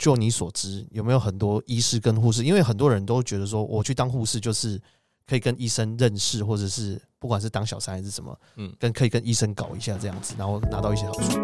就你所知，有没有很多医师跟护士？因为很多人都觉得说，我去当护士就是可以跟医生认识，或者是不管是当小三还是什么，嗯，跟可以跟医生搞一下这样子，然后拿到一些好处。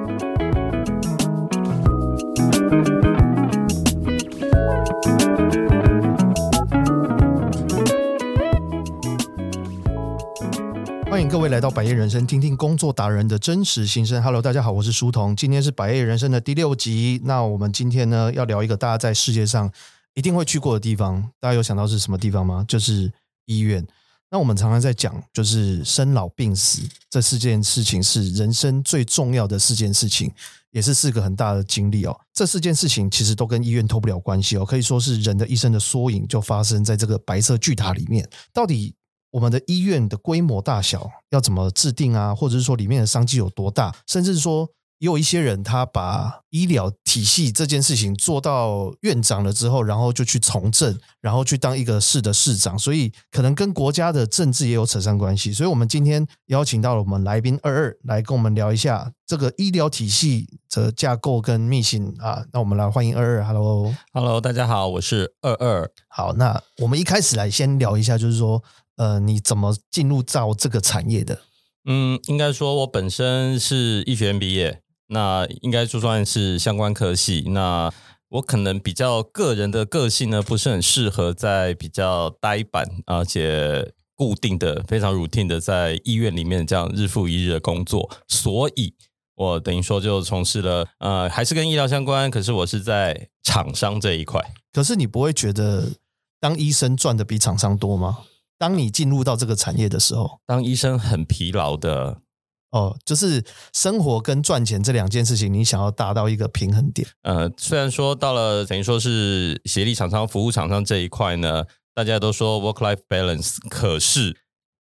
欢迎各位来到百业人生，听听工作达人的真实心声。Hello，大家好，我是书童，今天是百业人生的第六集。那我们今天呢，要聊一个大家在世界上一定会去过的地方。大家有想到是什么地方吗？就是医院。那我们常常在讲，就是生老病死这四件事情是人生最重要的四件事情，也是四个很大的经历哦。这四件事情其实都跟医院脱不了关系哦，可以说是人的一生的缩影，就发生在这个白色巨塔里面。到底？我们的医院的规模大小要怎么制定啊？或者是说里面的商机有多大？甚至说也有一些人他把医疗体系这件事情做到院长了之后，然后就去从政，然后去当一个市的市长，所以可能跟国家的政治也有扯上关系。所以我们今天邀请到了我们来宾二二来跟我们聊一下这个医疗体系的架构跟密信啊。那我们来欢迎二二，Hello，Hello，大家好，我是二二。好，那我们一开始来先聊一下，就是说。呃，你怎么进入到这个产业的？嗯，应该说，我本身是医学院毕业，那应该就算是相关科系。那我可能比较个人的个性呢，不是很适合在比较呆板而且固定的、非常 routine 的在医院里面这样日复一日的工作，所以我等于说就从事了呃，还是跟医疗相关，可是我是在厂商这一块。可是你不会觉得当医生赚的比厂商多吗？当你进入到这个产业的时候，当医生很疲劳的哦，就是生活跟赚钱这两件事情，你想要达到一个平衡点。呃，虽然说到了等于说是协力厂商、服务厂商这一块呢，大家都说 work-life balance，可是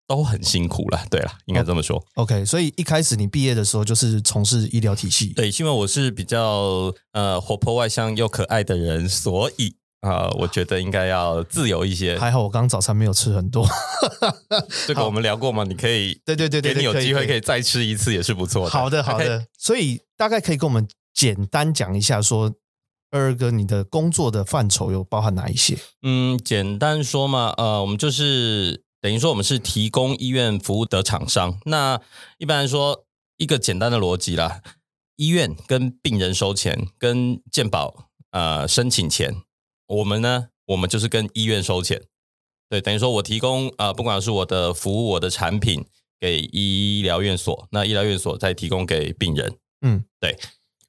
都很辛苦了。对了，应该这么说。OK，所以一开始你毕业的时候就是从事医疗体系。对，因为我是比较呃活泼外向又可爱的人，所以。啊，我觉得应该要自由一些。还好我刚刚早餐没有吃很多，这个我们聊过嘛？你可以，对对对对，你有机会可以再吃一次也是不错的。好的好的，所以大概可以跟我们简单讲一下，说二二哥你的工作的范畴有包含哪一些？嗯，简单说嘛，呃，我们就是等于说我们是提供医院服务的厂商。那一般来说，一个简单的逻辑啦，医院跟病人收钱，跟健保呃申请钱。我们呢，我们就是跟医院收钱，对，等于说我提供啊，不管是我的服务、我的产品给医疗院所，那医疗院所再提供给病人，嗯，对，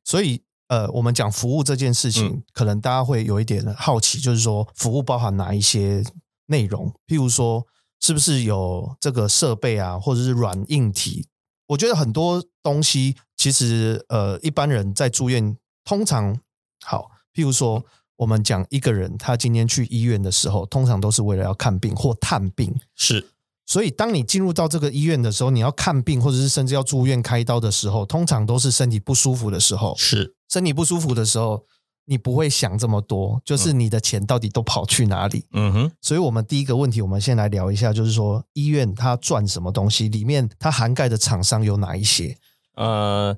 所以呃，我们讲服务这件事情，可能大家会有一点好奇，就是说服务包含哪一些内容？譬如说，是不是有这个设备啊，或者是软硬体？我觉得很多东西其实呃，一般人在住院通常好，譬如说。我们讲一个人，他今天去医院的时候，通常都是为了要看病或探病。是，所以当你进入到这个医院的时候，你要看病，或者是甚至要住院开刀的时候，通常都是身体不舒服的时候。是，身体不舒服的时候，你不会想这么多，就是你的钱到底都跑去哪里？嗯哼。所以，我们第一个问题，我们先来聊一下，就是说医院它赚什么东西？里面它涵盖的厂商有哪一些？呃，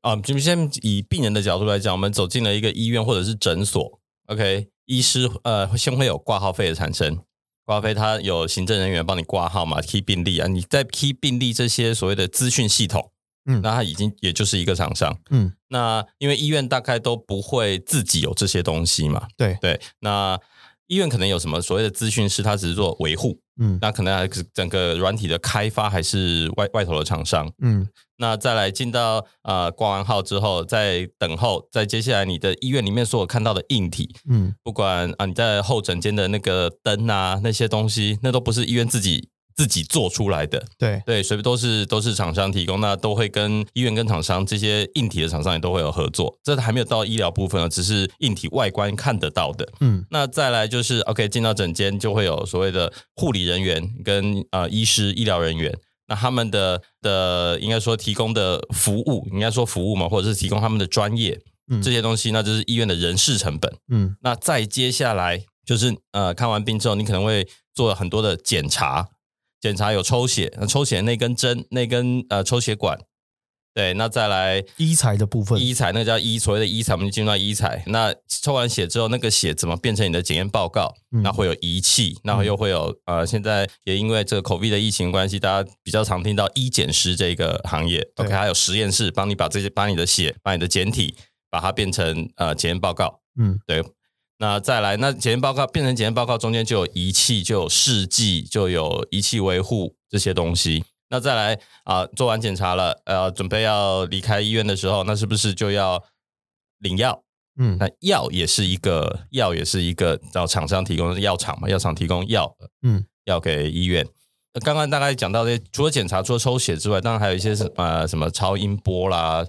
啊，就先以病人的角度来讲，我们走进了一个医院或者是诊所。OK，医师呃，先会有挂号费的产生，挂号费它有行政人员帮你挂号嘛，key 病历啊，你在 key 病历这些所谓的资讯系统，嗯，那它已经也就是一个厂商，嗯，那因为医院大概都不会自己有这些东西嘛，对对，那医院可能有什么所谓的资讯师，他只是做维护。嗯，那可能还是整个软体的开发还是外外头的厂商。嗯，那再来进到呃挂完号之后，再等候，在接下来你的医院里面所有看到的硬体，嗯，不管啊你在候诊间的那个灯啊那些东西，那都不是医院自己。自己做出来的，对对，随便都是都是厂商提供，那都会跟医院跟厂商这些硬体的厂商也都会有合作。这还没有到医疗部分啊，只是硬体外观看得到的。嗯，那再来就是 OK，进到诊间就会有所谓的护理人员跟呃医师医疗人员，那他们的的应该说提供的服务，应该说服务嘛，或者是提供他们的专业这些东西，那就是医院的人事成本。嗯，那再接下来就是呃看完病之后，你可能会做很多的检查。检查有抽血，那抽血那根针、那根呃抽血管，对，那再来医材的部分，医材那叫医，所谓的医材，我们就进入到医材。那抽完血之后，那个血怎么变成你的检验报告？那会有仪器，然后又会有呃，现在也因为这个 COVID 的疫情关系，大家比较常听到医检师这个行业。OK，还有实验室帮你把这些，把你的血，把你的检体，把它变成呃检验报告。嗯，对。那再来，那检验报告变成检验报告，中间就有仪器，就有试剂，就有仪器维护这些东西。那再来啊，做完检查了，呃，准备要离开医院的时候，那是不是就要领药？嗯，那药也是一个药，也是一个找厂商提供的药厂嘛，药厂提供药，嗯，药给医院。刚刚大概讲到这，除了检查、除了抽血之外，当然还有一些什呃什么超音波啦、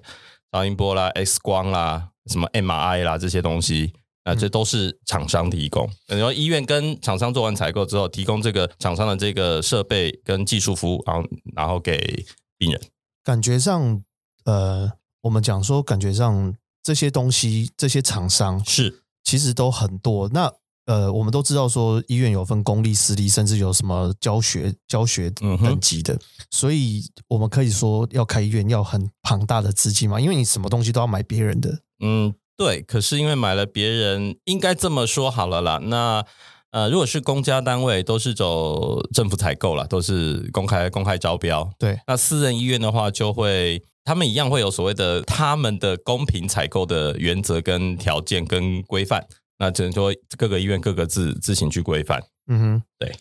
超音波啦、X 光啦、什么 MRI 啦这些东西。啊，这都是厂商提供，然后医院跟厂商做完采购之后，提供这个厂商的这个设备跟技术服务，然后然后给病人。感觉上，呃，我们讲说，感觉上这些东西，这些厂商是其实都很多。那呃，我们都知道说，医院有分公立、私立，甚至有什么教学教学等级的，所以我们可以说要开医院要很庞大的资金嘛，因为你什么东西都要买别人的，嗯。对，可是因为买了别人，应该这么说好了啦。那呃，如果是公家单位，都是走政府采购了，都是公开公开招标。对，那私人医院的话，就会他们一样会有所谓的他们的公平采购的原则跟条件跟规范。那只能说各个医院各个自自行去规范。嗯哼，对。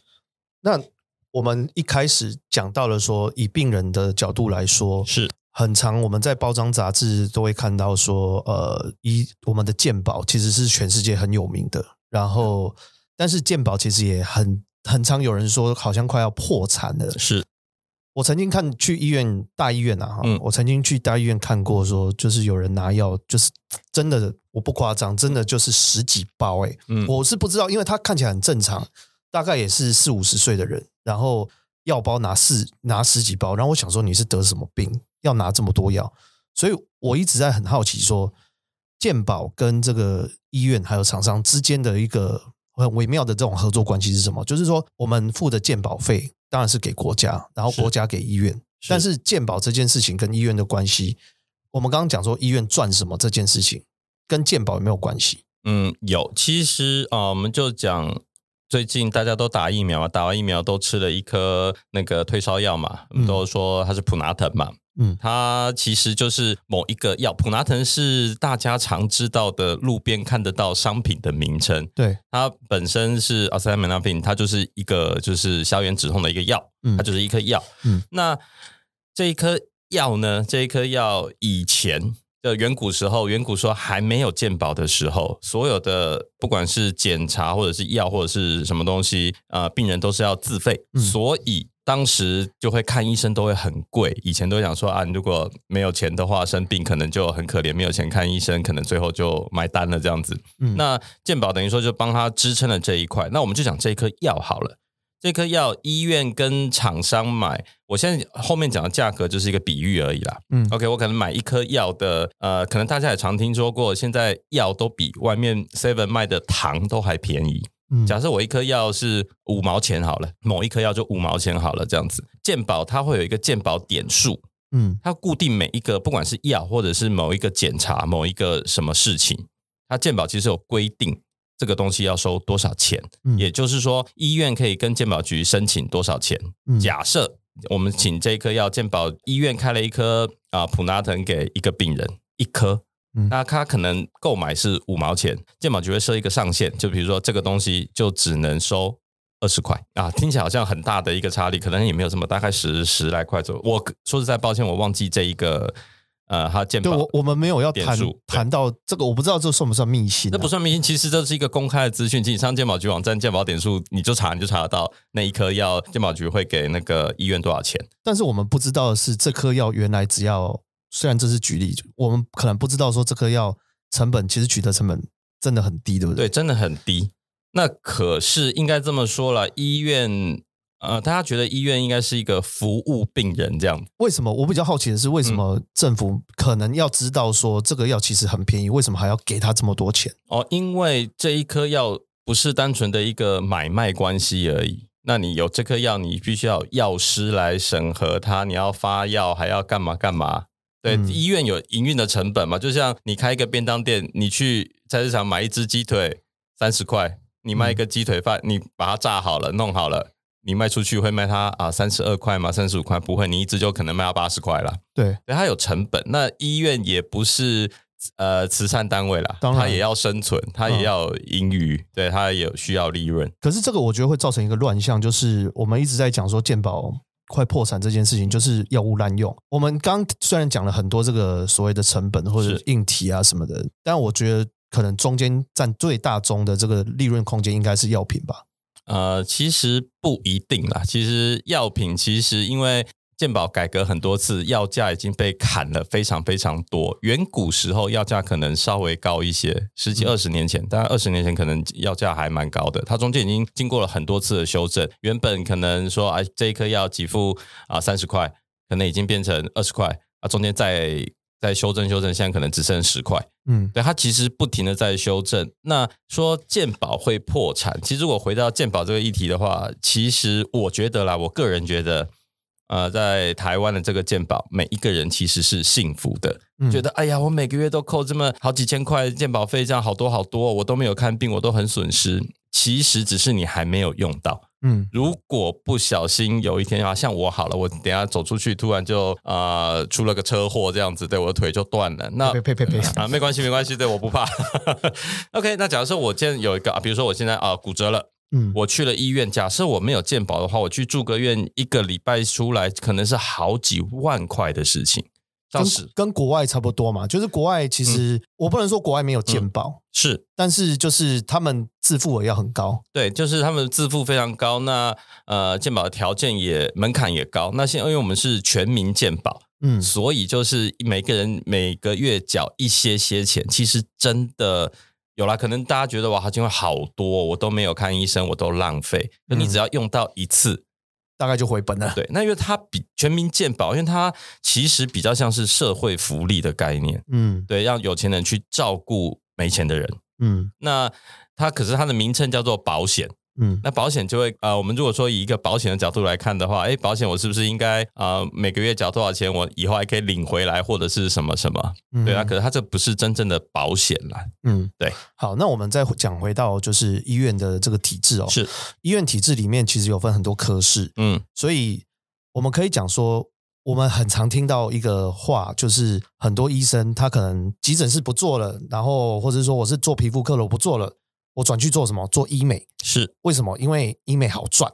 那我们一开始讲到了说，以病人的角度来说，是。很长，我们在包装杂志都会看到说，呃，一我们的健保其实是全世界很有名的。然后，但是健保其实也很很常有人说，好像快要破产了。是我曾经看去医院大医院啊，哈，我曾经去大医院看过，说就是有人拿药，就是真的，我不夸张，真的就是十几包，哎，嗯，我是不知道，因为他看起来很正常，大概也是四五十岁的人，然后药包拿四拿十几包，然后我想说你是得什么病？要拿这么多药，所以我一直在很好奇，说健保跟这个医院还有厂商之间的一个很微妙的这种合作关系是什么？就是说，我们付的健保费当然是给国家，然后国家给医院，但是健保这件事情跟医院的关系，我们刚刚讲说医院赚什么这件事情跟健保有没有关系？嗯，有。其实啊，我们就讲。最近大家都打疫苗嘛，打完疫苗都吃了一颗那个退烧药嘛，都说它是普拿疼嘛。嗯，它其实就是某一个药，普拿疼是大家常知道的路边看得到商品的名称。对，它本身是阿司匹林，它就是一个就是消炎止痛的一个药，它就是一颗药。嗯，那这一颗药呢，这一颗药以前。的远古时候，远古说还没有鉴宝的时候，所有的不管是检查或者是药或者是什么东西，呃，病人都是要自费，所以当时就会看医生都会很贵。以前都想说啊，如果没有钱的话，生病可能就很可怜，没有钱看医生，可能最后就买单了这样子。那鉴宝等于说就帮他支撑了这一块。那我们就讲这一颗药好了。这颗药医院跟厂商买，我现在后面讲的价格就是一个比喻而已啦。嗯，OK，我可能买一颗药的，呃，可能大家也常听说过，现在药都比外面 Seven 卖的糖都还便宜。嗯，假设我一颗药是五毛钱好了，某一颗药就五毛钱好了，这样子。健保它会有一个健保点数，嗯，它固定每一个不管是药或者是某一个检查某一个什么事情，它健保其实有规定。这个东西要收多少钱？也就是说，医院可以跟健保局申请多少钱？假设我们请这颗药，健保医院开了一颗啊普拿疼给一个病人一颗，那他可能购买是五毛钱，健保局会设一个上限，就比如说这个东西就只能收二十块啊，听起来好像很大的一个差异，可能也没有什么大概十十来块左右。我说实在抱歉，我忘记这一个。呃，他健保，我我们没有要谈谈到这个，我不知道这算不算密信？那不算密信，其实这是一个公开的资讯。你上健保局网站健保点数，你就查，你就查得到那一颗药，健保局会给那个医院多少钱。但是我们不知道的是，这颗药原来只要，虽然这是举例，我们可能不知道说这颗药成本其实取得成本真的很低，对不对？对，真的很低。那可是应该这么说了，医院。呃，大家觉得医院应该是一个服务病人这样？为什么？我比较好奇的是，为什么政府可能要知道说这个药其实很便宜，为什么还要给他这么多钱？哦，因为这一颗药不是单纯的一个买卖关系而已。那你有这颗药，你必须要药师来审核它，你要发药还要干嘛干嘛？对，医院有营运的成本嘛，就像你开一个便当店，你去菜市场买一只鸡腿三十块，你卖一个鸡腿饭，你把它炸好了，弄好了，你卖出去会卖它啊三十二块吗？三十五块？不会，你一只就可能卖到八十块了。对，它有成本。那医院也不是呃慈善单位啦，它也要生存，它也要盈余，对，它也需要利润。可是这个我觉得会造成一个乱象，就是我们一直在讲说健保。快破产这件事情就是药物滥用。我们刚虽然讲了很多这个所谓的成本或者硬体啊什么的，但我觉得可能中间占最大宗的这个利润空间应该是药品吧。呃，其实不一定啦。其实药品其实因为。健保改革很多次，药价已经被砍了非常非常多。远古时候药价可能稍微高一些，十几二十年前，当然二十年前可能药价还蛮高的。它中间已经经过了很多次的修正，原本可能说啊这一颗药给付啊三十块，可能已经变成二十块啊，中间再再修正修正，现在可能只剩十块。嗯，对，它其实不停的在修正。那说健保会破产，其实我回到健保这个议题的话，其实我觉得啦，我个人觉得。呃，在台湾的这个健保，每一个人其实是幸福的，觉得哎呀，我每个月都扣这么好几千块健保费，这样好多好多，我都没有看病，我都很损失。其实只是你还没有用到。嗯，如果不小心有一天啊，像我好了，我等下走出去，突然就啊出了个车祸，这样子，对我的腿就断了。那呸呸呸啊，没关系没关系，对，我不怕。OK，那假如说我现在有一个啊，比如说我现在啊骨折了。嗯，我去了医院。假设我没有健保的话，我去住个院，一个礼拜出来可能是好几万块的事情。当时跟国外差不多嘛，就是国外其实我不能说国外没有健保，是，但是就是他们自付额要很高。对，就是他们自付非常高。那呃，健保的条件也门槛也高。那现因为我们是全民健保，嗯，所以就是每个人每个月缴一些些钱，其实真的。有啦，可能大家觉得哇，好像会好多，我都没有看医生，我都浪费。那你只要用到一次，大概就回本了。对，那因为它比全民健保，因为它其实比较像是社会福利的概念。嗯，对，让有钱人去照顾没钱的人。嗯，那它可是它的名称叫做保险。嗯，那保险就会呃，我们如果说以一个保险的角度来看的话，哎，保险我是不是应该啊每个月缴多少钱，我以后还可以领回来或者是什么什么？对啊，可是它这不是真正的保险啦。嗯，对。好，那我们再讲回到就是医院的这个体制哦，是医院体制里面其实有分很多科室，嗯，所以我们可以讲说，我们很常听到一个话，就是很多医生他可能急诊室不做了，然后或者说我是做皮肤科了，我不做了。我转去做什么？做医美是为什么？因为医美好赚。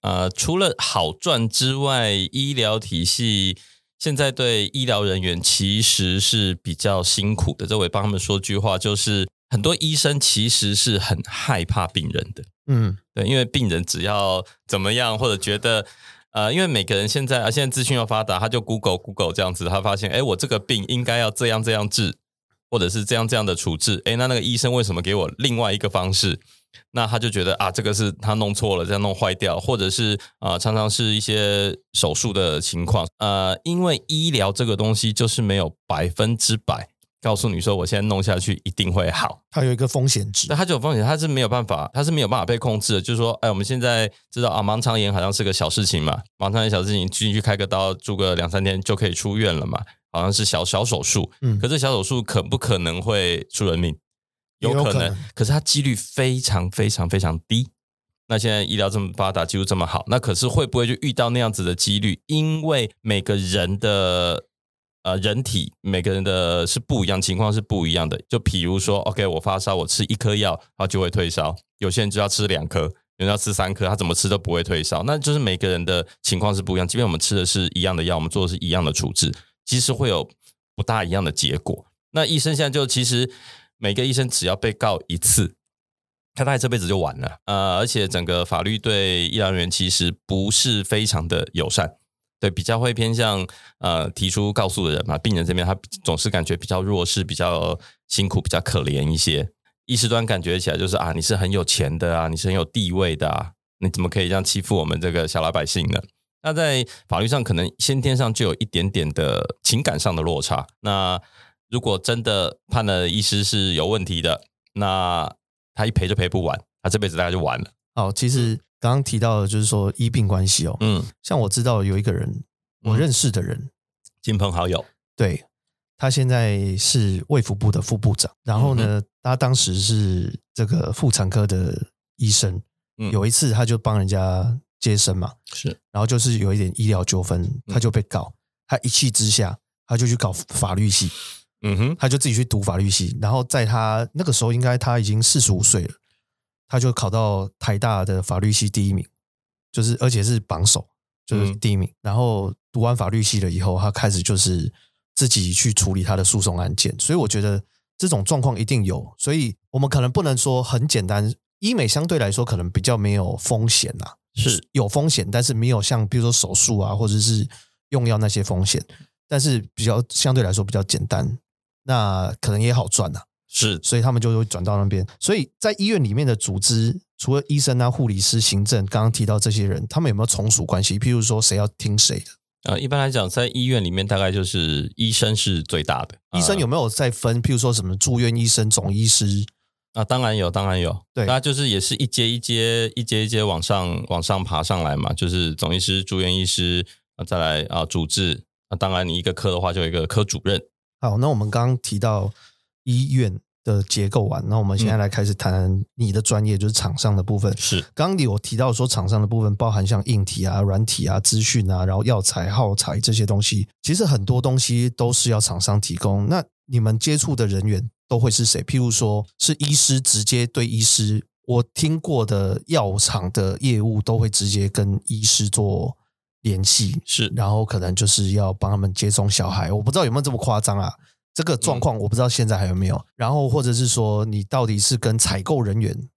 呃，除了好赚之外，医疗体系现在对医疗人员其实是比较辛苦的。这我帮他们说句话，就是很多医生其实是很害怕病人的。嗯，对，因为病人只要怎么样，或者觉得呃，因为每个人现在啊，现在资讯又发达，他就 Google Google 这样子，他发现哎，我这个病应该要这样这样治。或者是这样这样的处置，哎，那那个医生为什么给我另外一个方式？那他就觉得啊，这个是他弄错了，这样弄坏掉，或者是啊，常常是一些手术的情况。呃，因为医疗这个东西就是没有百分之百告诉你说，我现在弄下去一定会好，它有一个风险值，那它就有风险，它是没有办法，它是没有办法被控制的。就是说，哎，我们现在知道啊，盲肠炎好像是个小事情嘛，盲肠炎小事情进去开个刀，住个两三天就可以出院了嘛。好像是小小手术，嗯，可是小手术可不可能会出人命？有可能，可是它几率非常非常非常低。那现在医疗这么发达，技术这么好，那可是会不会就遇到那样子的几率？因为每个人的呃人体，每个人的是不一样，情况是不一样的。就比如说，OK，我发烧，我吃一颗药，它就会退烧；有些人就要吃两颗，有人要吃三颗，他怎么吃都不会退烧。那就是每个人的情况是不一样。即便我们吃的是一样的药，我们做的是一样的处置。其实会有不大一样的结果。那医生现在就其实每个医生只要被告一次，他大概这辈子就完了。呃，而且整个法律对医疗人员其实不是非常的友善，对比较会偏向呃提出告诉的人嘛。病人这边他总是感觉比较弱势、比较辛苦、比较可怜一些。医师端感觉起来就是啊，你是很有钱的啊，你是很有地位的啊，你怎么可以这样欺负我们这个小老百姓呢？那在法律上可能先天上就有一点点的情感上的落差。那如果真的判了医师是有问题的，那他一赔就赔不完，他这辈子大概就完了。哦，其实刚刚提到的就是说医病关系哦，嗯，像我知道有一个人，我认识的人，亲朋好友，对，他现在是卫福部的副部长。然后呢，他当时是这个妇产科的医生。有一次，他就帮人家接生嘛，是，然后就是有一点医疗纠纷，他就被告。他一气之下，他就去搞法律系。嗯哼，他就自己去读法律系。然后在他那个时候，应该他已经四十五岁了，他就考到台大的法律系第一名，就是而且是榜首，就是第一名。然后读完法律系了以后，他开始就是自己去处理他的诉讼案件。所以我觉得这种状况一定有，所以我们可能不能说很简单。医美相对来说可能比较没有风险呐，是有风险，但是没有像比如说手术啊或者是用药那些风险，但是比较相对来说比较简单，那可能也好赚呐，是，所以他们就会转到那边。所以在医院里面的组织，除了医生啊、护理师、行政，刚刚提到这些人，他们有没有从属关系？譬如说谁要听谁的？呃，一般来讲，在医院里面大概就是医生是最大的。医生有没有再分？譬如说什么住院医生、总医师？啊，当然有，当然有，对，那就是也是一阶一阶、一阶一阶往上往上爬上来嘛，就是总医师、住院医师，啊，再来啊主治，那当然你一个科的话就有一个科主任。好，那我们刚刚提到医院的结构完，那我们现在来开始谈你的专业，就是厂商的部分。是，刚刚有提到说厂商的部分包含像硬体啊、软体啊、资讯啊，然后药材、耗材这些东西，其实很多东西都是要厂商提供。那你们接触的人员？都会是谁？譬如说是医师直接对医师，我听过的药厂的业务都会直接跟医师做联系，是，然后可能就是要帮他们接送小孩，我不知道有没有这么夸张啊？这个状况我不知道现在还有没有。然后或者是说，你到底是跟采购人员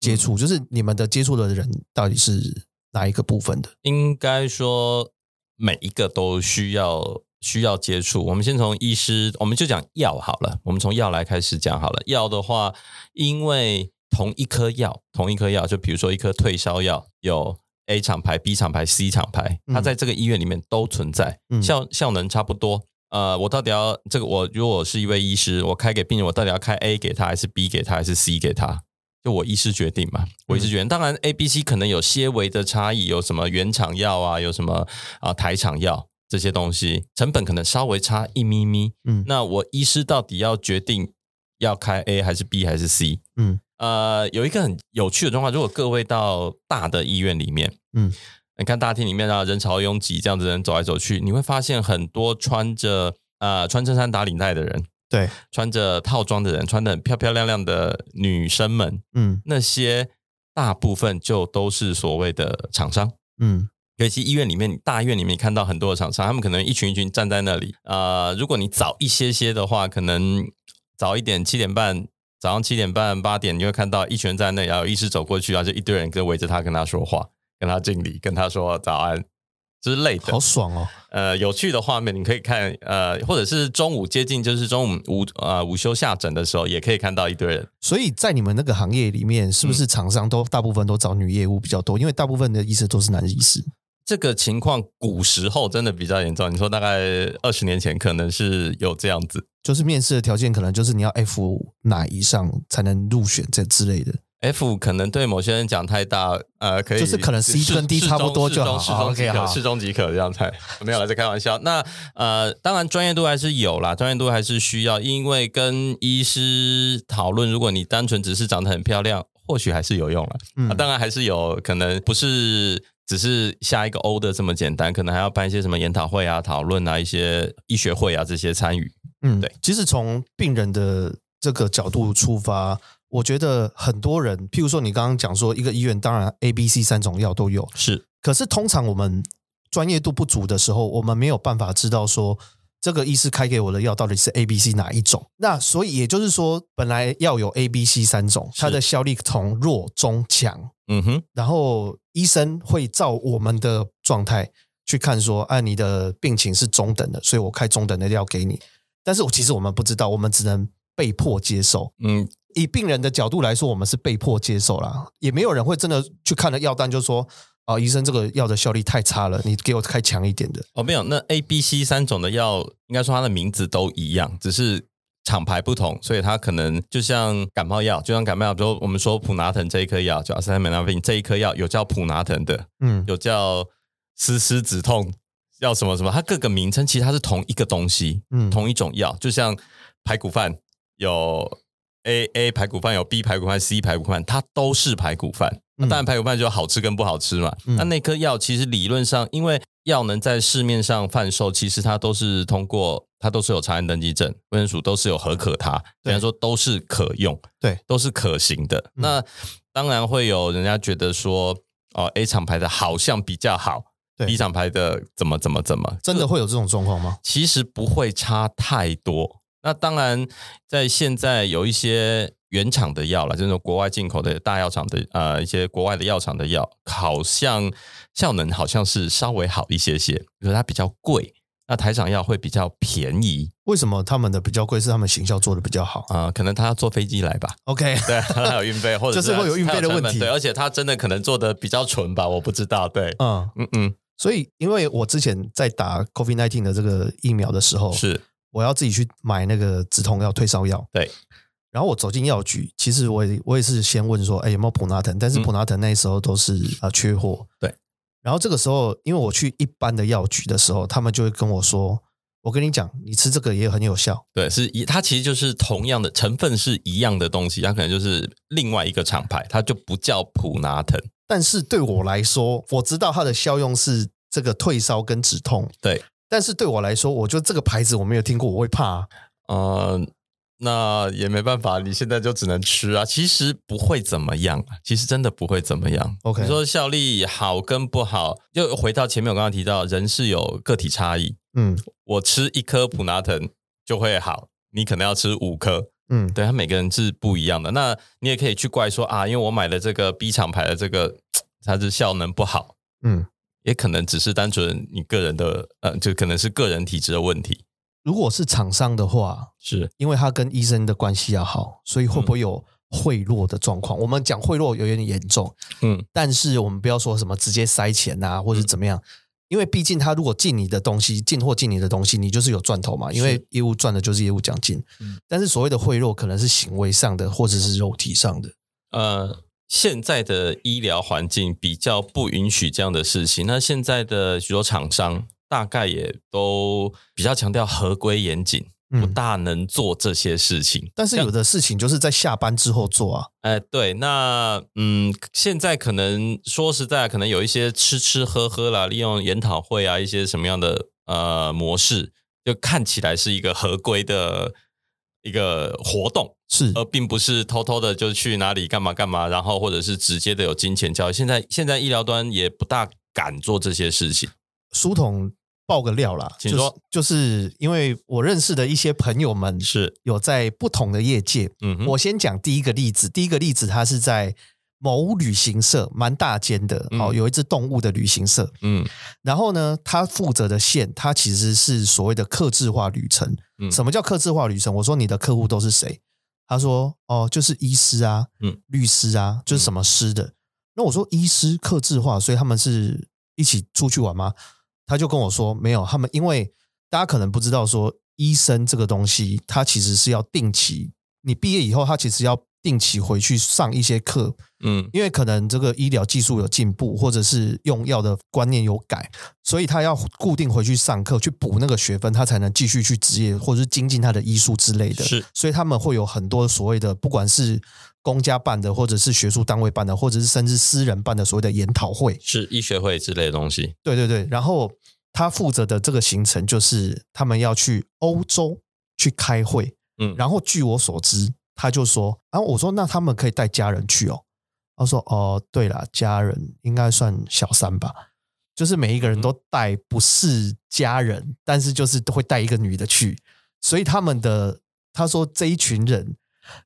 接触，就是你们的接触的人到底是哪一个部分的？应该说每一个都需要。需要接触，我们先从医师，我们就讲药好了。我们从药来开始讲好了。药的话，因为同一颗药，同一颗药，就比如说一颗退烧药，有 A 厂牌、B 厂牌、C 厂牌，它在这个医院里面都存在，效效能差不多。呃，我到底要这个？我如果是一位医师，我开给病人，我到底要开 A 给他，还是 B 给他，还是 C 给他？就我医师决定嘛，我医师决定。当然，A、B、C 可能有些微的差异，有什么原厂药啊，有什么啊台厂药。这些东西成本可能稍微差一咪咪，嗯，那我医师到底要决定要开 A 还是 B 还是 C？嗯，呃，有一个很有趣的状况，如果各位到大的医院里面，嗯，你看大厅里面啊人潮拥挤，这样子人走来走去，你会发现很多穿着啊穿衬衫打领带的人，对，穿着套装的人，穿的漂漂亮亮的女生们，嗯，那些大部分就都是所谓的厂商，嗯。尤其医院里面，大医院里面看到很多的厂商，他们可能一群一群站在那里。呃，如果你早一些些的话，可能早一点，七点半，早上七点半八点，你会看到一群人在那，然后医师走过去，然后就一堆人跟围着他跟他说话，跟他敬礼，跟他说早安之类的。好爽哦！呃，有趣的画面你可以看，呃，或者是中午接近就是中午午呃午休下诊的时候，也可以看到一堆人。所以在你们那个行业里面，是不是厂商都大部分都找女业务比较多？因为大部分的医生都是男医师。这个情况古时候真的比较严重。你说大概二十年前可能是有这样子，就是面试的条件可能就是你要 F 哪以上才能入选这之类的。F 可能对某些人讲太大，呃，可以就是可能 C 跟 D 差不多就好，适中即可，适中即可这样才没有了，在开玩笑。那呃，当然专业度还是有啦，专业度还是需要，因为跟医师讨论，如果你单纯只是长得很漂亮，或许还是有用了。嗯，当然还是有可能不是。只是下一个 O 的这么简单，可能还要办一些什么研讨会啊、讨论啊、一些医学会啊这些参与。嗯，对。其实从病人的这个角度出发，我觉得很多人，譬如说你刚刚讲说一个医院，当然 A、B、C 三种药都有，是。可是通常我们专业度不足的时候，我们没有办法知道说这个医师开给我的药到底是 A、B、C 哪一种。那所以也就是说，本来要有 A、B、C 三种，它的效力从弱中强。嗯哼，然后医生会照我们的状态去看，说，哎，你的病情是中等的，所以我开中等的药给你。但是，我其实我们不知道，我们只能被迫接受。嗯，以病人的角度来说，我们是被迫接受啦，也没有人会真的去看了药单就说，啊，医生这个药的效力太差了，你给我开强一点的。哦，没有，那 A、B、C 三种的药，应该说它的名字都一样，只是。厂牌不同，所以它可能就像感冒药，就像感冒药，比如我们说普拿疼这一颗药叫阿司匹林，这一颗药有叫普拿疼的，嗯，有叫丝丝止痛要什么什么，它各个名称其实它是同一个东西，嗯，同一种药，就像排骨饭有 A A 排骨饭，有 B 排骨饭，C 排骨饭，它都是排骨饭。那当然排骨饭就好吃跟不好吃嘛。那那颗药其实理论上，因为药能在市面上贩售，其实它都是通过，它都是有查验登记证，卫生署都是有核可它，虽然说都是可用，对，都是可行的。那当然会有人家觉得说，哦，A 厂牌的好像比较好，B 厂牌的怎么怎么怎么，真的会有这种状况吗？其实不会差太多。那当然，在现在有一些原厂的药了，就是国外进口的大药厂的呃一些国外的药厂的药，好像效能好像是稍微好一些些，可是它比较贵。那台厂药会比较便宜，为什么他们的比较贵？是他们行销做的比较好啊？可能他要坐飞机来吧？OK，对，他有运费，或者就是会有运费的问题。对，而且他真的可能做的比较纯吧？我不知道。对，嗯嗯嗯。所以，因为我之前在打 COVID nineteen 的这个疫苗的时候，是。我要自己去买那个止痛药、退烧药。对，然后我走进药局，其实我也我也是先问说，哎，有没有普拿疼？但是普拿疼那时候都是啊缺货。对，然后这个时候，因为我去一般的药局的时候，他们就会跟我说，我跟你讲，你吃这个也很有效。对，是一，它其实就是同样的成分是一样的东西，它可能就是另外一个厂牌，它就不叫普拿疼。但是对我来说，我知道它的效用是这个退烧跟止痛。对。但是对我来说，我觉得这个牌子我没有听过，我会怕。呃，那也没办法，你现在就只能吃啊。其实不会怎么样，其实真的不会怎么样。OK，你说效力好跟不好，又回到前面我刚刚提到，人是有个体差异。嗯，我吃一颗普拿疼就会好，你可能要吃五颗。嗯，对他每个人是不一样的。那你也可以去怪说啊，因为我买的这个 B 厂牌的这个，它是效能不好。嗯。也可能只是单纯你个人的，呃，就可能是个人体质的问题。如果是厂商的话，是因为他跟医生的关系要好，所以会不会有贿赂的状况？我们讲贿赂有点严重，嗯，但是我们不要说什么直接塞钱啊，或者怎么样，因为毕竟他如果进你的东西，进货进你的东西，你就是有赚头嘛，因为业务赚的就是业务奖金。但是所谓的贿赂，可能是行为上的，或者是肉体上的，呃。现在的医疗环境比较不允许这样的事情，那现在的许多厂商大概也都比较强调合规严谨，不大能做这些事情。但是有的事情就是在下班之后做啊。哎，对，那嗯，现在可能说实在，可能有一些吃吃喝喝啦，利用研讨会啊，一些什么样的呃模式，就看起来是一个合规的。一个活动是，而并不是偷偷的就去哪里干嘛干嘛，然后或者是直接的有金钱交易。现在现在医疗端也不大敢做这些事情。书童爆个料啦，请说，就是因为我认识的一些朋友们是有在不同的业界。嗯，我先讲第一个例子，第一个例子他是在。某旅行社蛮大间的，哦有一只动物的旅行社，嗯，然后呢，他负责的线，他其实是所谓的客制化旅程。嗯，什么叫客制化旅程？我说你的客户都是谁？他说哦，就是医师啊，嗯，律师啊，就是什么师的。那我说医师客制化，所以他们是一起出去玩吗？他就跟我说没有，他们因为大家可能不知道，说医生这个东西，他其实是要定期，你毕业以后，他其实要。定期回去上一些课，嗯，因为可能这个医疗技术有进步，或者是用药的观念有改，所以他要固定回去上课，去补那个学分，他才能继续去职业或者是精进他的医术之类的。是，所以他们会有很多所谓的，不管是公家办的，或者是学术单位办的，或者是甚至私人办的所谓的研讨会，是医学会之类的东西。对对对，然后他负责的这个行程就是他们要去欧洲去开会，嗯，然后据我所知。他就说，然后我说，那他们可以带家人去哦。他说，哦，对了，家人应该算小三吧，就是每一个人都带不是家人，但是就是都会带一个女的去，所以他们的他说这一群人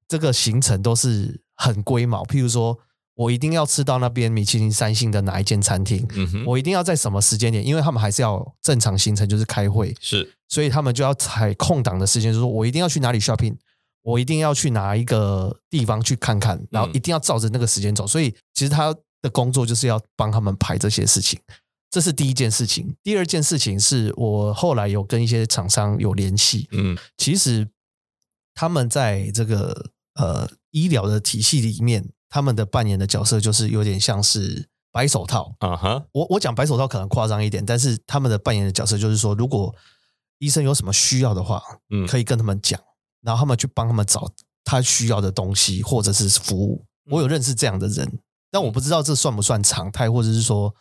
这个行程都是很龟毛，譬如说我一定要吃到那边米其林三星的哪一间餐厅，我一定要在什么时间点，因为他们还是要正常行程，就是开会，是，所以他们就要踩空档的时间，就说我一定要去哪里 shopping。我一定要去哪一个地方去看看，然后一定要照着那个时间走。所以其实他的工作就是要帮他们排这些事情，这是第一件事情。第二件事情是我后来有跟一些厂商有联系，嗯，其实他们在这个呃医疗的体系里面，他们的扮演的角色就是有点像是白手套。啊哈，我我讲白手套可能夸张一点，但是他们的扮演的角色就是说，如果医生有什么需要的话，嗯，可以跟他们讲，然后他们去帮他们找他需要的东西或者是服务。我有认识这样的人，但我不知道这算不算常态，或者是说，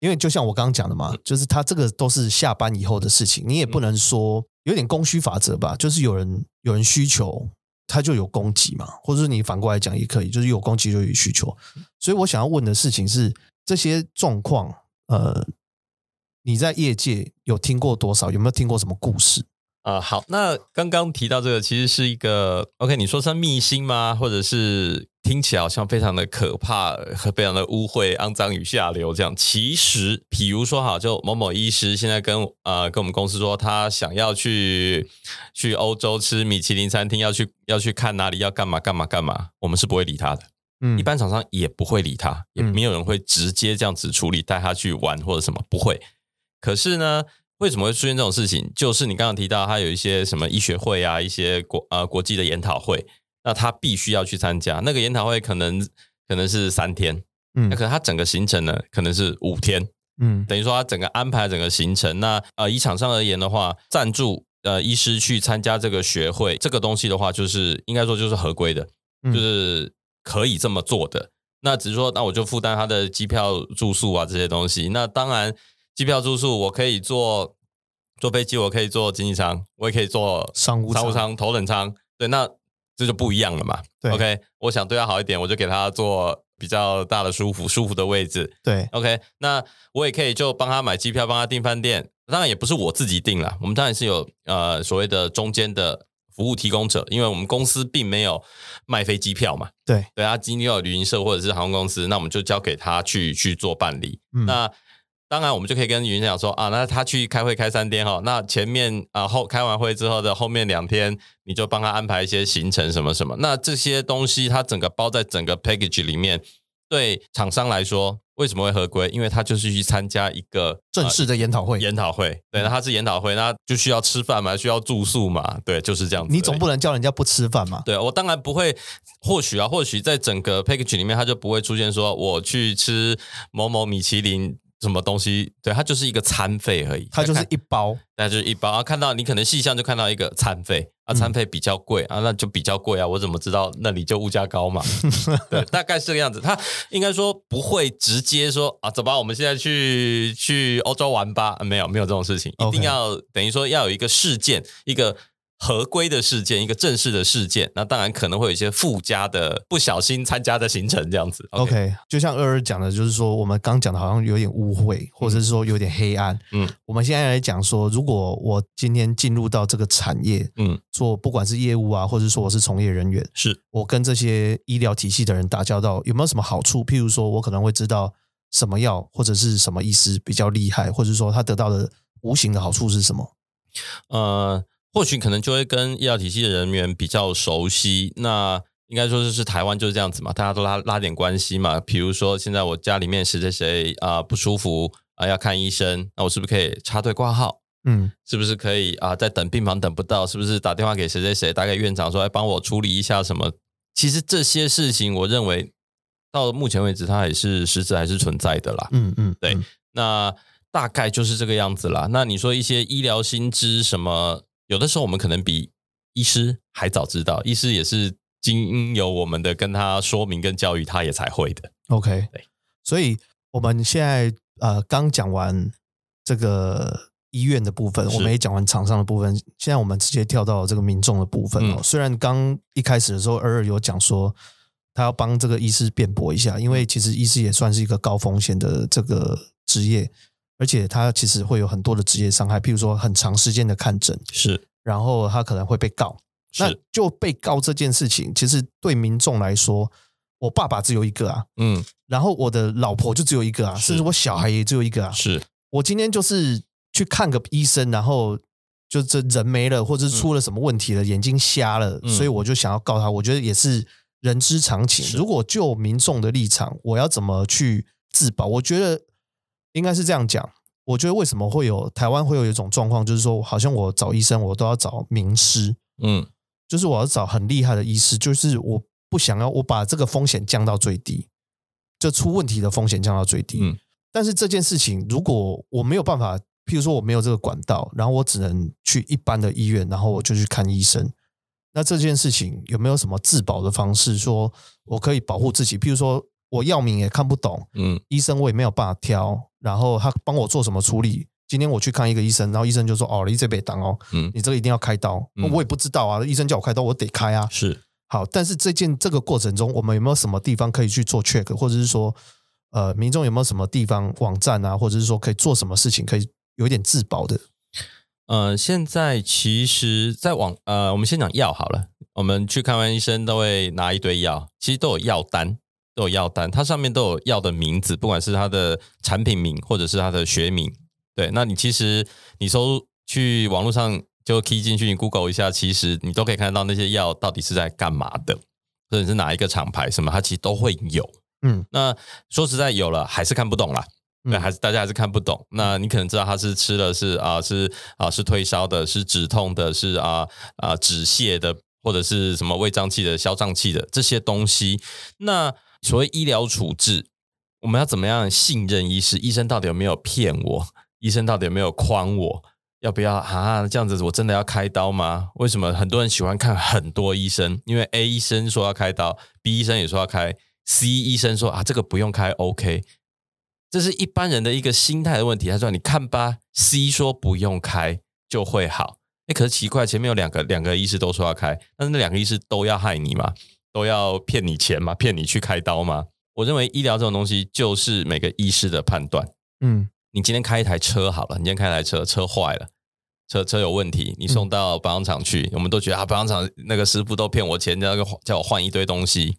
因为就像我刚刚讲的嘛，就是他这个都是下班以后的事情，你也不能说有点供需法则吧，就是有人有人需求。它就有供给嘛，或者是你反过来讲也可以，就是有供给就有需求。所以我想要问的事情是，这些状况，呃，你在业界有听过多少？有没有听过什么故事？啊，好，那刚刚提到这个，其实是一个 OK，你说是秘辛吗？或者是？听起来好像非常的可怕和非常的污秽、肮脏与下流这样。其实，比如说哈，就某某医师现在跟呃跟我们公司说，他想要去去欧洲吃米其林餐厅，要去要去看哪里，要干嘛干嘛干嘛，我们是不会理他的。嗯，一般厂商也不会理他，也没有人会直接这样子处理，带他去玩或者什么，不会。可是呢，为什么会出现这种事情？就是你刚刚提到，他有一些什么医学会啊，一些国呃国际的研讨会。那他必须要去参加那个研讨会，可能可能是三天，嗯，那可能他整个行程呢，可能是五天，嗯，等于说他整个安排整个行程。那呃，以厂商而言的话，赞助呃医师去参加这个学会，这个东西的话，就是应该说就是合规的，就是可以这么做的。那只是说，那我就负担他的机票、住宿啊这些东西。那当然，机票、住宿我可以坐坐飞机，我可以坐经济舱，我也可以坐商务商务舱、头等舱。对，那。这就不一样了嘛。OK，我想对他好一点，我就给他做比较大的舒服、舒服的位置。对，OK，那我也可以就帮他买机票，帮他订饭店。当然也不是我自己订了，我们当然是有呃所谓的中间的服务提供者，因为我们公司并没有卖飞机票嘛。对，对啊，今天有旅行社或者是航空公司，那我们就交给他去去做办理。那当然，我们就可以跟云讲说啊，那他去开会开三天哈，那前面啊后开完会之后的后面两天，你就帮他安排一些行程什么什么。那这些东西他整个包在整个 package 里面，对厂商来说为什么会合规？因为他就是去参加一个正式的研讨会，研讨会对，那他是研讨会，那就需要吃饭嘛，需要住宿嘛，对，就是这样子。你总不能叫人家不吃饭嘛？对我当然不会，或许啊，或许在整个 package 里面，他就不会出现说我去吃某某米其林。什么东西？对，它就是一个餐费而已，它就是一包，那就是一包。啊，看到你可能细项就看到一个餐费啊，餐费比较贵啊，那就比较贵啊。我怎么知道那里就物价高嘛？对，大概是这个样子。他应该说不会直接说啊，走吧，我们现在去去欧洲玩吧。没有，没有这种事情，一定要等于说要有一个事件，一个。合规的事件，一个正式的事件，那当然可能会有一些附加的不小心参加的行程这样子。OK，就像二二讲的，就是说我们刚讲的好像有点误会，或者是说有点黑暗。嗯，我们现在来讲说，如果我今天进入到这个产业，嗯，做不管是业务啊，或者说我是从业人员，是我跟这些医疗体系的人打交道，有没有什么好处？譬如说我可能会知道什么药或者是什么医师比较厉害，或者说他得到的无形的好处是什么？呃。或许可能就会跟医疗体系的人员比较熟悉，那应该说就是台湾就是这样子嘛，大家都拉拉点关系嘛。比如说现在我家里面谁谁谁啊不舒服啊要看医生，那我是不是可以插队挂号？嗯，是不是可以啊在等病房等不到，是不是打电话给谁谁谁打给院长说来帮我处理一下什么？其实这些事情我认为到目前为止它还是实质还是存在的啦。嗯嗯，对，那大概就是这个样子啦。那你说一些医疗薪资什么？有的时候我们可能比医师还早知道，医师也是经由我们的跟他说明跟教育，他也才会的。OK，对，所以我们现在呃刚讲完这个医院的部分，我们也讲完厂商的部分，现在我们直接跳到这个民众的部分哦。虽然刚一开始的时候，偶尔有讲说他要帮这个医师辩驳一下，因为其实医师也算是一个高风险的这个职业。而且他其实会有很多的职业伤害，譬如说很长时间的看诊，是，然后他可能会被告，那就被告这件事情，其实对民众来说，我爸爸只有一个啊，嗯，然后我的老婆就只有一个啊，甚至我小孩也只有一个啊，是。我今天就是去看个医生，然后就这人没了，或者是出了什么问题了，眼睛瞎了，所以我就想要告他，我觉得也是人之常情。如果就民众的立场，我要怎么去自保？我觉得。应该是这样讲，我觉得为什么会有台湾会有一种状况，就是说，好像我找医生，我都要找名师，嗯，就是我要找很厉害的医师，就是我不想要我把这个风险降到最低，就出问题的风险降到最低。嗯，但是这件事情如果我没有办法，譬如说我没有这个管道，然后我只能去一般的医院，然后我就去看医生。那这件事情有没有什么自保的方式？说我可以保护自己，譬如说我药名也看不懂，嗯，医生我也没有办法挑，然后他帮我做什么处理？今天我去看一个医生，然后医生就说：“哦，你这被当哦，嗯，你这个一定要开刀。”我也不知道啊，医生叫我开刀，我得开啊。是好，但是这件这个过程中，我们有没有什么地方可以去做 check，或者是说，呃，民众有没有什么地方网站啊，或者是说可以做什么事情，可以有一点自保的？呃，现在其实，在网呃，我们先讲药好了。我们去看完医生都会拿一堆药，其实都有药单，都有药单，它上面都有药的名字，不管是它的产品名或者是它的学名。对，那你其实你搜去网络上就 key 进去，你 Google 一下，其实你都可以看到那些药到底是在干嘛的，或者是哪一个厂牌什么，它其实都会有。嗯，那说实在有了还是看不懂啦，对，还是大家还是看不懂。那你可能知道它是吃了是啊是啊是退烧的，是止痛的，是啊啊止泻的，或者是什么胃胀气的、消胀气的这些东西。那所谓医疗处置，我们要怎么样信任医师？医生到底有没有骗我？医生到底有没有诓我？要不要啊？这样子我真的要开刀吗？为什么很多人喜欢看很多医生？因为 A 医生说要开刀，B 医生也说要开，C 医生说啊这个不用开，OK。这是一般人的一个心态的问题。他说你看吧，C 说不用开就会好。哎，可是奇怪，前面有两个两个医师都说要开，但是那两个医师都要害你嘛？都要骗你钱嘛？骗你去开刀吗？我认为医疗这种东西就是每个医师的判断。嗯。你今天开一台车好了，你今天开台车，车坏了，车车有问题，你送到保养厂去，我们都觉得啊，保养厂那个师傅都骗我钱，那个叫我换一堆东西。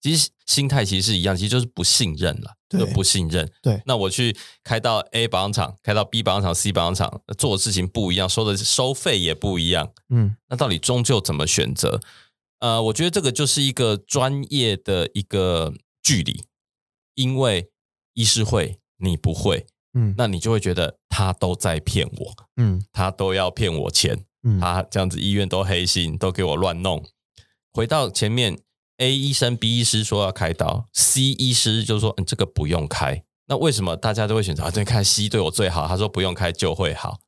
其实心态其实是一样，其实就是不信任了，就不信任。对，那我去开到 A 保养厂，开到 B 保养厂、C 保养厂，做的事情不一样，收的收费也不一样。嗯，那到底终究怎么选择？呃，我觉得这个就是一个专业的一个距离，因为医师会，你不会。嗯，那你就会觉得他都在骗我，嗯，他都要骗我钱，嗯，他这样子医院都黑心，都给我乱弄。回到前面，A 医生、B 医师说要开刀，C 医师就说嗯这个不用开。那为什么大家都会选择啊？对，看 C 对我最好，他说不用开就会好。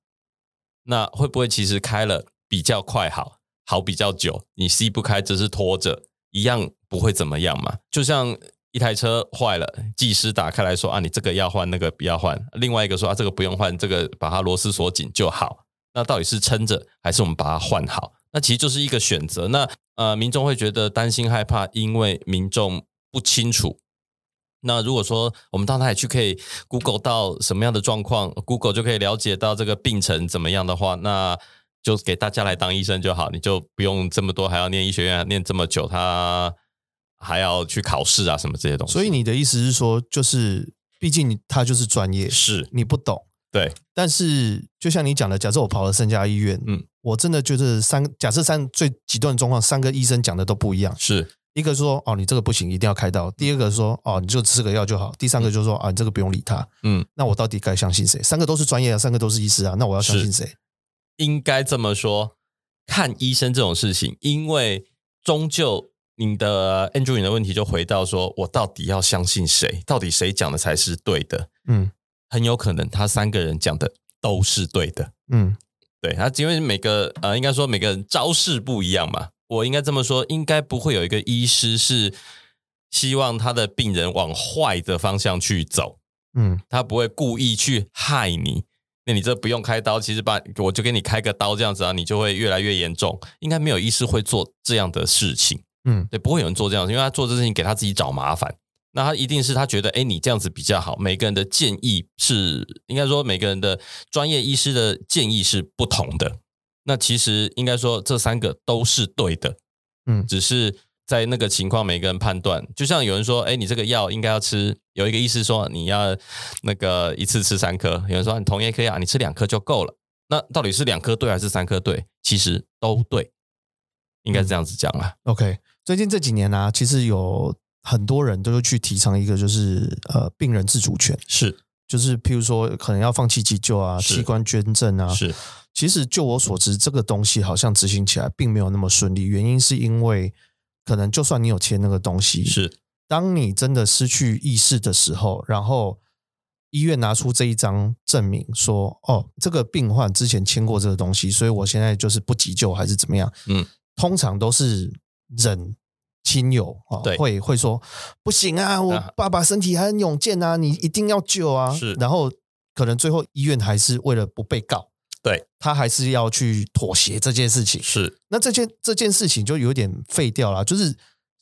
那会不会其实开了比较快好，好比较久？你吸不开只是拖着，一样不会怎么样嘛？就像。一台车坏了，技师打开来说：“啊，你这个要换，那个不要换。”另外一个说：“啊，这个不用换，这个把它螺丝锁紧就好。”那到底是撑着，还是我们把它换好？那其实就是一个选择。那呃，民众会觉得担心害怕，因为民众不清楚。那如果说我们到那里去，可以 Google 到什么样的状况，Google 就可以了解到这个病程怎么样的话，那就给大家来当医生就好，你就不用这么多，还要念医学院念这么久，他。还要去考试啊，什么这些东西。所以你的意思是说，就是毕竟他就是专业，是你不懂。对，但是就像你讲的，假设我跑了三家医院，嗯，我真的觉得三假设三最极端的状况，三个医生讲的都不一样。是一个说哦，你这个不行，一定要开刀；第二个说哦，你就吃个药就好；第三个就说啊，你这个不用理他。嗯，那我到底该相信谁？三个都是专业啊，三个都是医师啊，那我要相信谁？应该这么说，看医生这种事情，因为终究。你的 Andrew 你的问题就回到说，我到底要相信谁？到底谁讲的才是对的？嗯，很有可能他三个人讲的都是对的。嗯，对，他因为每个呃，应该说每个人招式不一样嘛。我应该这么说，应该不会有一个医师是希望他的病人往坏的方向去走。嗯，他不会故意去害你。那你这不用开刀，其实把我就给你开个刀这样子啊，你就会越来越严重。应该没有医师会做这样的事情。嗯，对，不会有人做这样，因为他做这事情给他自己找麻烦。那他一定是他觉得，哎，你这样子比较好。每个人的建议是，应该说每个人的专业医师的建议是不同的。那其实应该说这三个都是对的，嗯，只是在那个情况，每个人判断。就像有人说，哎，你这个药应该要吃，有一个医师说你要那个一次吃三颗，有人说你同一颗药你吃两颗就够了。那到底是两颗对还是三颗对？其实都对，应该是这样子讲啊。OK。最近这几年呢，其实有很多人都去提倡一个，就是呃，病人自主权是，就是譬如说，可能要放弃急救啊，器官捐赠啊，是。其实就我所知，这个东西好像执行起来并没有那么顺利，原因是因为可能就算你有签那个东西，是当你真的失去意识的时候，然后医院拿出这一张证明说，哦，这个病患之前签过这个东西，所以我现在就是不急救还是怎么样？嗯，通常都是忍亲友啊，会会说不行啊，我爸爸身体还很勇健啊，你一定要救啊。是，然后可能最后医院还是为了不被告，对他还是要去妥协这件事情。是，那这件这件事情就有点废掉了，就是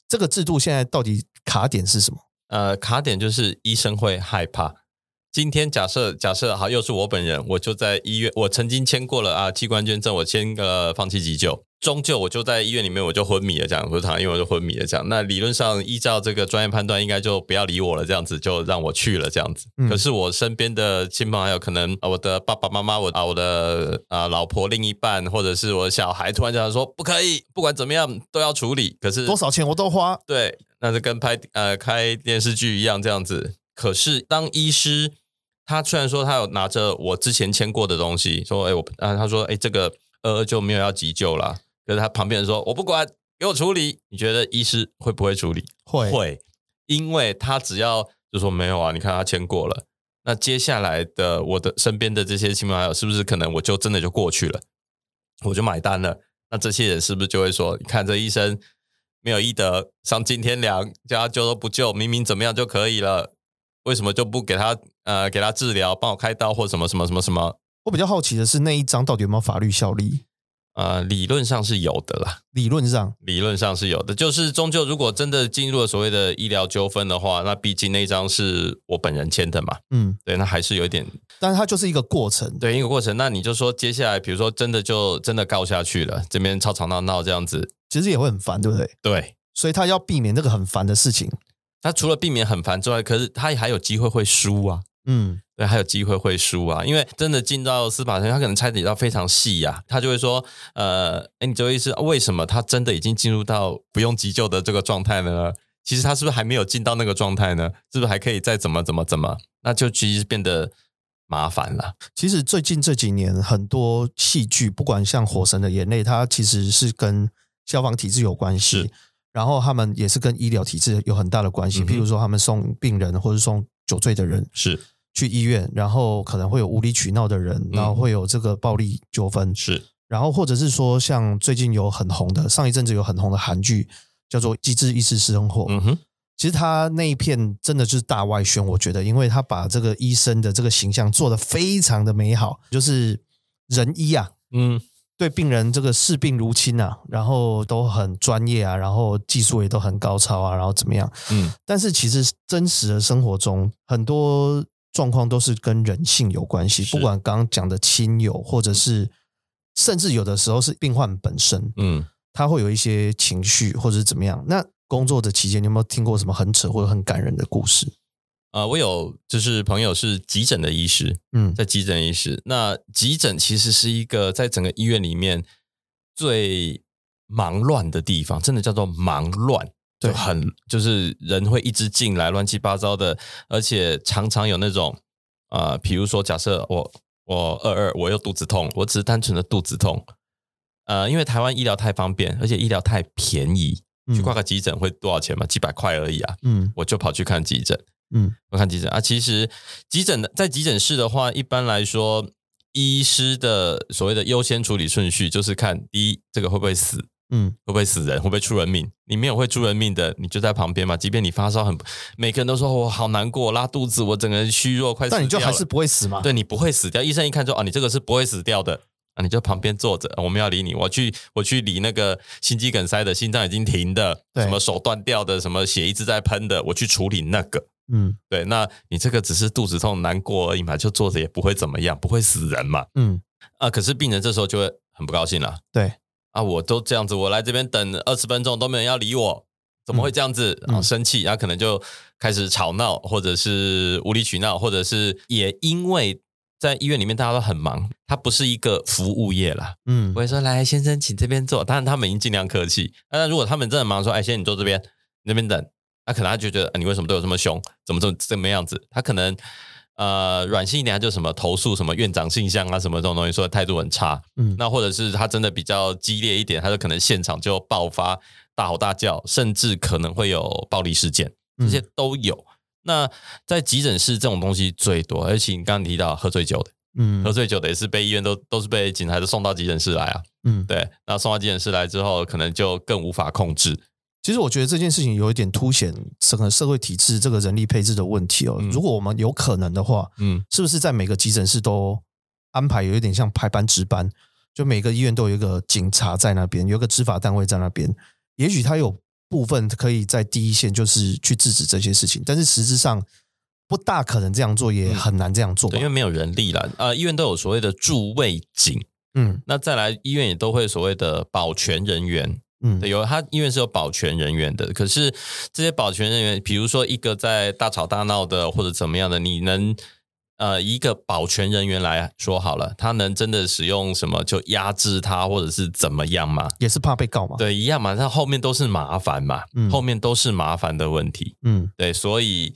这个制度现在到底卡点是什么？呃，卡点就是医生会害怕。今天假设假设好，又是我本人，我就在医院，我曾经签过了啊器官捐赠，我签个放弃急救，终究我就在医院里面我就昏迷了，这样不是躺，因为我就昏迷了，这样。那理论上依照这个专业判断，应该就不要理我了，这样子就让我去了，这样子。可是我身边的亲朋好友，可能我的爸爸妈妈，我啊我的啊老婆另一半，或者是我的小孩，突然这样说不可以，不管怎么样都要处理。可是多少钱我都花，对，那是跟拍呃开电视剧一样这样子。可是当医师。他虽然说他有拿着我之前签过的东西，说哎我啊他说哎这个呃就没有要急救了，可是他旁边人说我不管给我处理，你觉得医师会不会处理？会会，因为他只要就说没有啊，你看他签过了，那接下来的我的身边的这些亲朋好友是不是可能我就真的就过去了，我就买单了？那这些人是不是就会说，你看这医生没有医德，丧尽天良，叫他救都不救，明明怎么样就可以了？为什么就不给他呃给他治疗，帮我开刀或什么什么什么什么？我比较好奇的是那一张到底有没有法律效力？呃，理论上是有的啦，理论上理论上是有的。就是终究如果真的进入了所谓的医疗纠纷的话，那毕竟那一张是我本人签的嘛。嗯，对，那还是有一点，但是它就是一个过程，对一个过程。那你就说接下来，比如说真的就真的告下去了，这边吵吵闹闹这样子，其实也会很烦，对不对？对，所以他要避免这个很烦的事情。他除了避免很烦之外，可是他还有机会会输啊。嗯，对，还有机会会输啊，因为真的进到司法程序，他可能拆解到非常细呀，他就会说，呃，哎，你这位是为什么他真的已经进入到不用急救的这个状态了呢？其实他是不是还没有进到那个状态呢？是不是还可以再怎么怎么怎么？那就其实变得麻烦了。其实最近这几年很多戏剧，不管像《火神的眼泪》，它其实是跟消防体制有关系。然后他们也是跟医疗体制有很大的关系，譬如说他们送病人或者送酒醉的人是。去医院，然后可能会有无理取闹的人，然后会有这个暴力纠纷。是，然后或者是说像最近有很红的上一阵子有很红的韩剧叫做《机智医师生活》，嗯哼，其实他那一片真的就是大外宣，我觉得，因为他把这个医生的这个形象做得非常的美好，就是仁医啊，嗯。对病人这个视病如亲啊，然后都很专业啊，然后技术也都很高超啊，然后怎么样？嗯，但是其实真实的生活中，很多状况都是跟人性有关系。不管刚刚讲的亲友，或者是甚至有的时候是病患本身，嗯，他会有一些情绪或者是怎么样。那工作的期间，你有没有听过什么很扯或者很感人的故事？啊，我有就是朋友是急诊的医师，嗯，在急诊医师，那急诊其实是一个在整个医院里面最忙乱的地方，真的叫做忙乱，就很就是人会一直进来，乱七八糟的，而且常常有那种啊，比如说假设我我二二我又肚子痛，我只是单纯的肚子痛，呃，因为台湾医疗太方便，而且医疗太便宜，去挂个急诊会多少钱嘛？几百块而已啊，嗯，我就跑去看急诊。嗯，我看急诊啊，其实急诊的在急诊室的话，一般来说，医师的所谓的优先处理顺序就是看第一，这个会不会死，嗯，会不会死人，会不会出人命？你没有会出人命的，你就在旁边嘛。即便你发烧很，每个人都说我好难过，拉肚子，我整个人虚弱，快死但你就还是不会死吗？对你不会死掉。医生一看说啊，你这个是不会死掉的。啊你就旁边坐着，我们要理你。我去，我去理那个心肌梗塞的，心脏已经停的，什么手断掉的，什么血一直在喷的，我去处理那个。嗯，对，那你这个只是肚子痛难过而已嘛，就坐着也不会怎么样，不会死人嘛。嗯，啊，可是病人这时候就会很不高兴了。对，啊，我都这样子，我来这边等二十分钟都没人要理我，怎么会这样子？然后生气，然后可能就开始吵闹，或者是无理取闹，或者是也因为。在医院里面，大家都很忙，他不是一个服务业啦。嗯，我会说来，先生，请这边坐。当然，他们已经尽量客气。但如果他们真的忙，说，哎，先生你坐这边，那边等。那可能他就觉得，你为什么对我这么凶？怎么这么这么样子？他可能呃软性一点，他就什么投诉什么院长信箱啊，什么这种东西，说态度很差。嗯，那或者是他真的比较激烈一点，他就可能现场就爆发大吼大叫，甚至可能会有暴力事件。这些都有。那在急诊室这种东西最多，而且你刚刚提到喝醉酒的，嗯，喝醉酒的也是被医院都都是被警察都送到急诊室来啊，嗯，对，那送到急诊室来之后，可能就更无法控制。其实我觉得这件事情有一点凸显整个社会体制这个人力配置的问题哦。如果我们有可能的话，嗯，是不是在每个急诊室都安排有一点像排班值班？就每个医院都有一个警察在那边，有一个执法单位在那边，也许他有部分可以在第一线就是去制止这些事情，但是实质上不大可能这样做，也很难这样做，因为没有人力了。呃，医院都有所谓的驻卫警，嗯，那再来医院也都会所谓的保全人员。嗯，对，有他因为是有保全人员的，可是这些保全人员，比如说一个在大吵大闹的或者怎么样的，你能呃一个保全人员来说好了，他能真的使用什么就压制他或者是怎么样吗？也是怕被告吗？对，一样嘛，那后面都是麻烦嘛，后面都是麻烦的问题。嗯，对，所以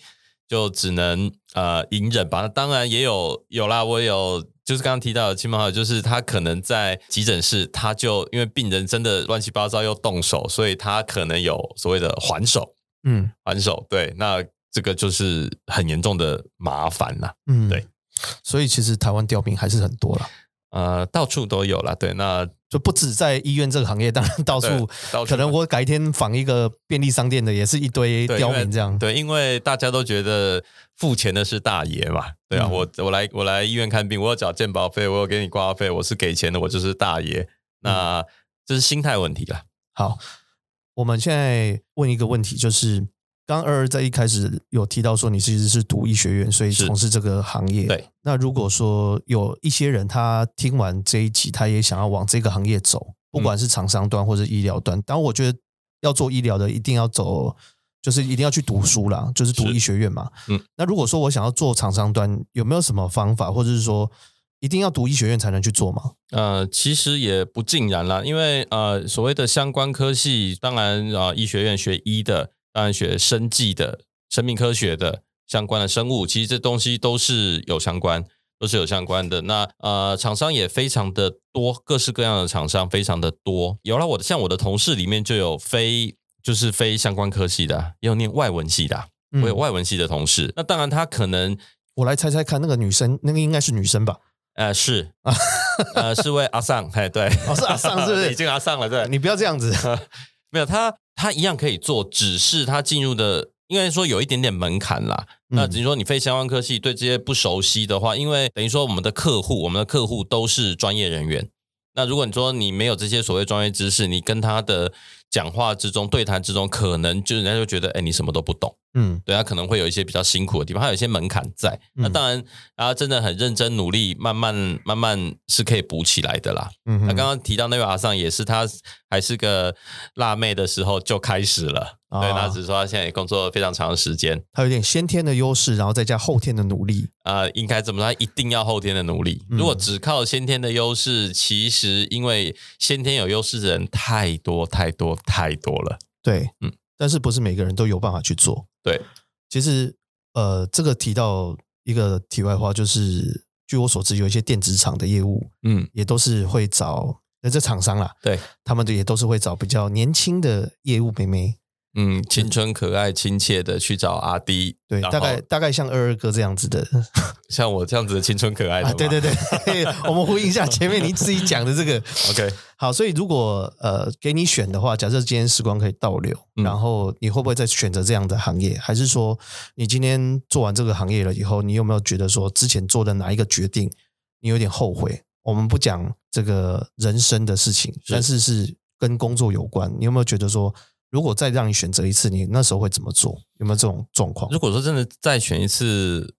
就只能呃隐忍吧。当然也有有啦，我有。就是刚刚提到的亲朋好友，就是他可能在急诊室，他就因为病人真的乱七八糟又动手，所以他可能有所谓的还手，嗯，还手，对，那这个就是很严重的麻烦了，嗯，对，所以其实台湾调兵还是很多了。呃，到处都有了，对，那就不止在医院这个行业，当然到处，可能我改天访一个便利商店的，也是一堆刁民这样。对，因为大家都觉得付钱的是大爷嘛，对啊，我我来我来医院看病，我有缴健保费，我有给你挂号费，我是给钱的，我就是大爷。那这是心态问题了。好，我们现在问一个问题，就是。刚二二在一开始有提到说你其实是读医学院，所以从事这个行业。对，那如果说有一些人他听完这一集，他也想要往这个行业走，不管是厂商端或者医疗端，当然我觉得要做医疗的一定要走，就是一定要去读书啦，就是读医学院嘛。嗯，那如果说我想要做厂商端，有没有什么方法，或者是说一定要读医学院才能去做吗？呃，其实也不尽然啦，因为呃，所谓的相关科系，当然啊，医学院学医的。当然，学生计的、生命科学的相关的生物，其实这东西都是有相关，都是有相关的。那呃，厂商也非常的多，各式各样的厂商非常的多。有了我的，像我的同事里面就有非就是非相关科系的，也有念外文系的，我有外文系的同事。那当然，他可能我来猜猜看，那个女生，那个应该是女生吧？呃，是啊，呃，是位阿尚，哎，对，哦，是阿尚，是不是 已经阿尚了？对，你不要这样子，没有他。他一样可以做，只是他进入的应该说有一点点门槛啦。那等于说你非相关科系对这些不熟悉的话，因为等于说我们的客户，我们的客户都是专业人员。那如果你说你没有这些所谓专业知识，你跟他的讲话之中、对谈之中，可能就人家就觉得，哎，你什么都不懂。嗯，对他可能会有一些比较辛苦的地方，他有一些门槛在。那当然，他真的很认真努力，慢慢慢慢是可以补起来的啦。嗯，那刚刚提到那位阿尚也是，他还是个辣妹的时候就开始了。对，他只是说他现在工作非常长的时间，他有点先天的优势，然后再加后天的努力。啊，应该怎么说？一定要后天的努力。如果只靠先天的优势，其实因为先天有优势的人太多太多太多了。对，嗯，但是不是每个人都有办法去做。对，其实呃，这个提到一个题外话，就是据我所知，有一些电子厂的业务，嗯，也都是会找那这厂商啦，对，他们的也都是会找比较年轻的业务妹妹。嗯，青春可爱、亲切的去找阿弟，对，大概大概像二二哥这样子的，像我这样子的青春可爱的，对对对，我们呼应一下前面你自己讲的这个，OK，好，所以如果呃给你选的话，假设今天时光可以倒流，然后你会不会再选择这样的行业？还是说你今天做完这个行业了以后，你有没有觉得说之前做的哪一个决定你有点后悔？我们不讲这个人生的事情，但是是跟工作有关，你有没有觉得说？如果再让你选择一次，你那时候会怎么做？有没有这种状况？如果说真的再选一次，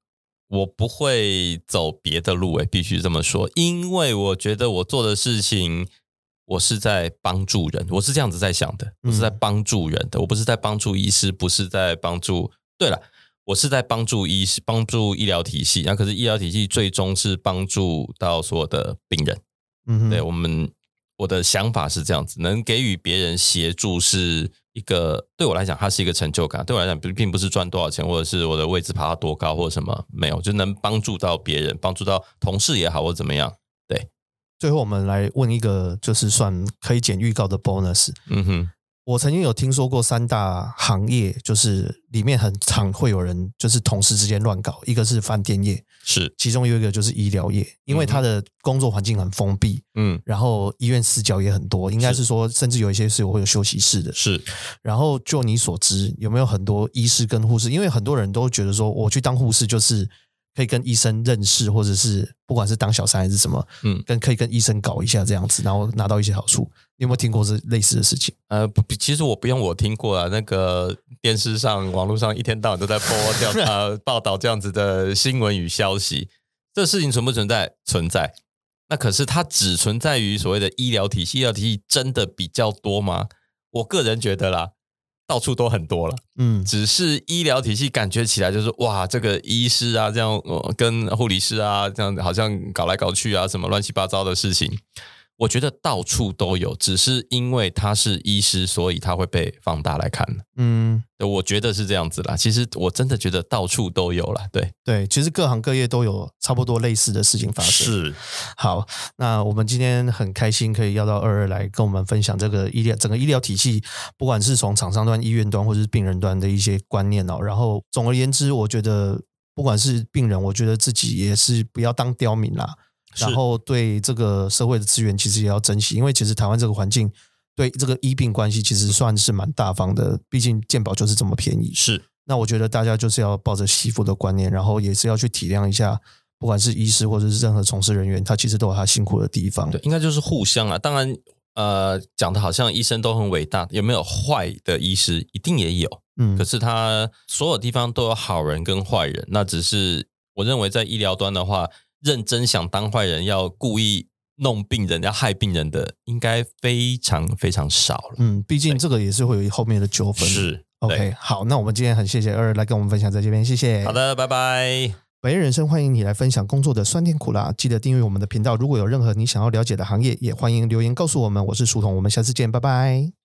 我不会走别的路，诶，必须这么说，因为我觉得我做的事情，我是在帮助人，我是这样子在想的，我是在帮助人的，我不是在帮助医师，不是在帮助。对了，我是在帮助医师，帮助医疗体系。那可是医疗体系最终是帮助到所有的病人。嗯，对我们。我的想法是这样子，能给予别人协助是一个对我来讲，它是一个成就感。对我来讲，并并不是赚多少钱，或者是我的位置爬到多高，或者什么没有，就能帮助到别人，帮助到同事也好，或怎么样。对，最后我们来问一个，就是算可以剪预告的 bonus。嗯哼，我曾经有听说过三大行业，就是里面很常会有人就是同事之间乱搞。一个是饭店业，是其中有一个就是医疗业，因为他的工作环境很封闭，嗯，然后医院死角也很多，应该是说甚至有一些是会有休息室的。是，然后就你所知，有没有很多医师跟护士？因为很多人都觉得说，我去当护士就是。可以跟医生认识，或者是不管是当小三还是什么，嗯，跟可以跟医生搞一下这样子，然后拿到一些好处。你有没有听过这类似的事情？呃，不，其实我不用我听过啊，那个电视上、网络上一天到晚都在播调查 报道这样子的新闻与消息。这事情存不存在？存在。那可是它只存在于所谓的医疗体系，医疗体系真的比较多吗？我个人觉得啦。到处都很多了，嗯，只是医疗体系感觉起来就是哇，这个医师啊，这样跟护理师啊，这样好像搞来搞去啊，什么乱七八糟的事情。我觉得到处都有，只是因为他是医师，所以他会被放大来看。嗯，我觉得是这样子啦。其实我真的觉得到处都有啦。对对，其实各行各业都有差不多类似的事情发生。是，好，那我们今天很开心可以邀到二二来跟我们分享这个医疗整个医疗体系，不管是从厂商端、医院端或者是病人端的一些观念哦。然后总而言之，我觉得不管是病人，我觉得自己也是不要当刁民啦。然后对这个社会的资源，其实也要珍惜，因为其实台湾这个环境对这个医病关系其实算是蛮大方的，毕竟健保就是这么便宜。是，那我觉得大家就是要抱着惜福的观念，然后也是要去体谅一下，不管是医师或者是任何从事人员，他其实都有他辛苦的地方。对，应该就是互相啊。当然，呃，讲的好像医生都很伟大，有没有坏的医师？一定也有。嗯，可是他所有地方都有好人跟坏人，那只是我认为在医疗端的话。认真想当坏人，要故意弄病人、要害病人的，应该非常非常少了。嗯，毕竟这个也是会有后面的纠纷。是，OK，好，那我们今天很谢谢二来跟我们分享在这边，谢谢。好的，拜拜。百业人生欢迎你来分享工作的酸甜苦辣，记得订阅我们的频道。如果有任何你想要了解的行业，也欢迎留言告诉我们。我是书童，我们下次见，拜拜。